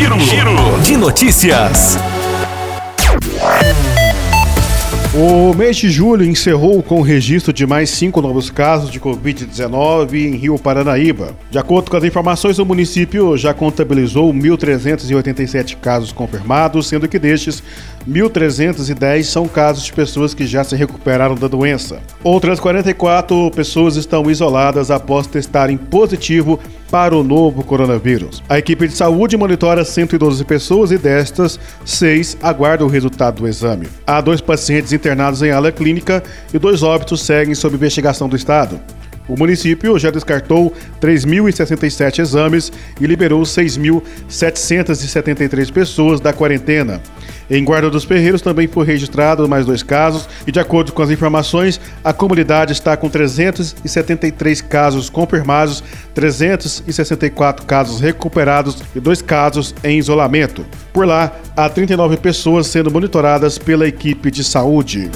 Giro, Giro de notícias. O mês de julho encerrou com o registro de mais cinco novos casos de Covid-19 em Rio Paranaíba. De acordo com as informações, o município já contabilizou 1.387 casos confirmados, sendo que destes, 1.310 são casos de pessoas que já se recuperaram da doença. Outras 44 pessoas estão isoladas após testarem positivo para o novo coronavírus. A equipe de saúde monitora 112 pessoas e destas, seis aguardam o resultado do exame. Há dois pacientes internados em ala clínica e dois óbitos seguem sob investigação do Estado. O município já descartou 3.067 exames e liberou 6.773 pessoas da quarentena. Em Guarda dos Ferreiros também foi registrado mais dois casos e, de acordo com as informações, a comunidade está com 373 casos confirmados, 364 casos recuperados e dois casos em isolamento. Por lá, há 39 pessoas sendo monitoradas pela equipe de saúde.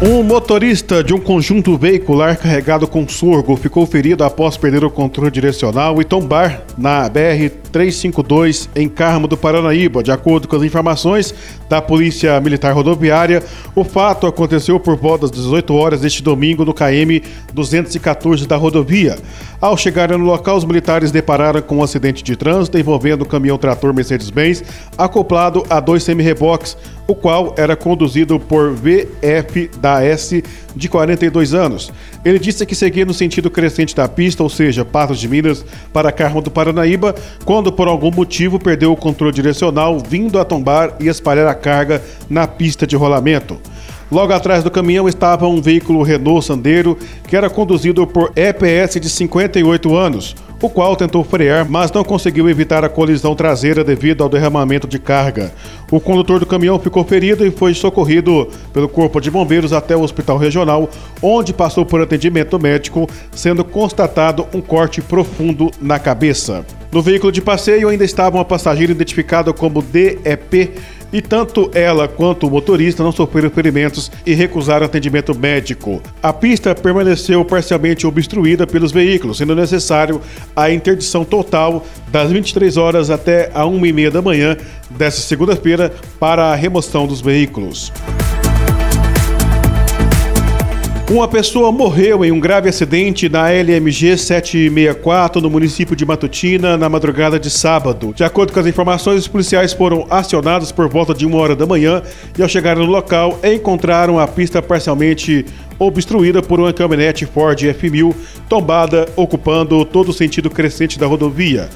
Um motorista de um conjunto veicular carregado com sorgo ficou ferido após perder o controle direcional e tombar na BR-352 em Carmo do Paranaíba. De acordo com as informações da Polícia Militar Rodoviária, o fato aconteceu por volta das 18 horas deste domingo no KM 214 da rodovia. Ao chegarem no local, os militares depararam com um acidente de trânsito envolvendo o caminhão trator Mercedes-Benz acoplado a dois semi-reboques, o qual era conduzido por VF da S de 42 anos. Ele disse que seguia no sentido crescente da pista, ou seja, Patos de Minas para Carmo do Paranaíba, quando por algum motivo perdeu o controle direcional, vindo a tombar e espalhar a carga na pista de rolamento. Logo atrás do caminhão estava um veículo Renault Sandero que era conduzido por EPS de 58 anos, o qual tentou frear, mas não conseguiu evitar a colisão traseira devido ao derramamento de carga. O condutor do caminhão ficou ferido e foi socorrido pelo Corpo de Bombeiros até o Hospital Regional, onde passou por atendimento médico, sendo constatado um corte profundo na cabeça. No veículo de passeio ainda estava uma passageira identificada como DEP e tanto ela quanto o motorista não sofreram ferimentos e recusaram atendimento médico. A pista permaneceu parcialmente obstruída pelos veículos, sendo necessário a interdição total das 23 horas até a 1 e meia da manhã desta segunda-feira para a remoção dos veículos. Uma pessoa morreu em um grave acidente na LMG 764 no município de Matutina na madrugada de sábado. De acordo com as informações, os policiais foram acionados por volta de uma hora da manhã e, ao chegar no local, encontraram a pista parcialmente obstruída por uma caminhonete Ford F1000 tombada, ocupando todo o sentido crescente da rodovia.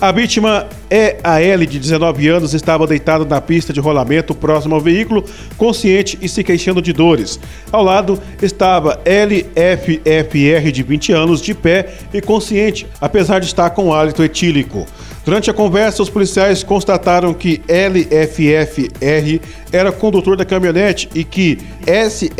A vítima é a L, de 19 anos, estava deitada na pista de rolamento próximo ao veículo, consciente e se queixando de dores. Ao lado estava LFFR, de 20 anos, de pé e consciente, apesar de estar com hálito etílico. Durante a conversa, os policiais constataram que LFFR era condutor da caminhonete e que SE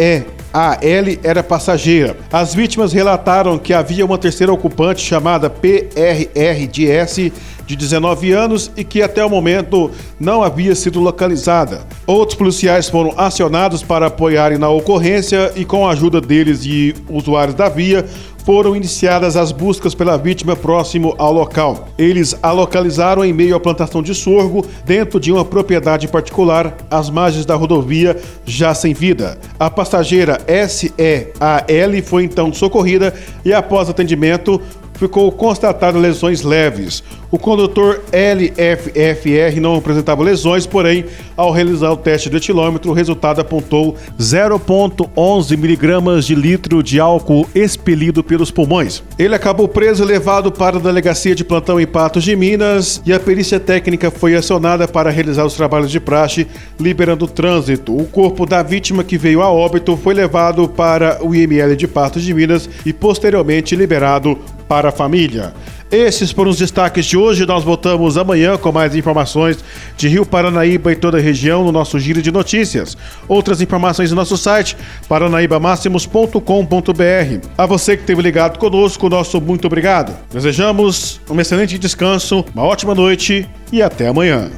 a L era passageira. As vítimas relataram que havia uma terceira ocupante chamada PRRDS de 19 anos e que até o momento não havia sido localizada. Outros policiais foram acionados para apoiarem na ocorrência e com a ajuda deles e usuários da via, foram iniciadas as buscas pela vítima próximo ao local. Eles a localizaram em meio à plantação de sorgo, dentro de uma propriedade particular, às margens da rodovia, já sem vida. A passageira SEAL foi então socorrida e, após atendimento, ficou constatado lesões leves. O condutor LFFR não apresentava lesões, porém, ao realizar o teste do etilômetro, o resultado apontou 0,11 miligramas de litro de álcool expelido pelos pulmões. Ele acabou preso e levado para a delegacia de plantão em Patos de Minas e a perícia técnica foi acionada para realizar os trabalhos de praxe, liberando o trânsito. O corpo da vítima que veio a óbito foi levado para o IML de Patos de Minas e posteriormente liberado para a família. Esses foram os destaques de hoje. Nós voltamos amanhã com mais informações de Rio Paranaíba e toda a região no nosso giro de notícias. Outras informações no nosso site paranaibamáximos.com.br. A você que esteve ligado conosco, nosso muito obrigado. Desejamos um excelente descanso, uma ótima noite e até amanhã.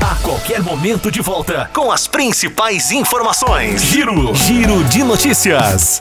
A qualquer momento de volta com as principais informações. Giro, giro de notícias.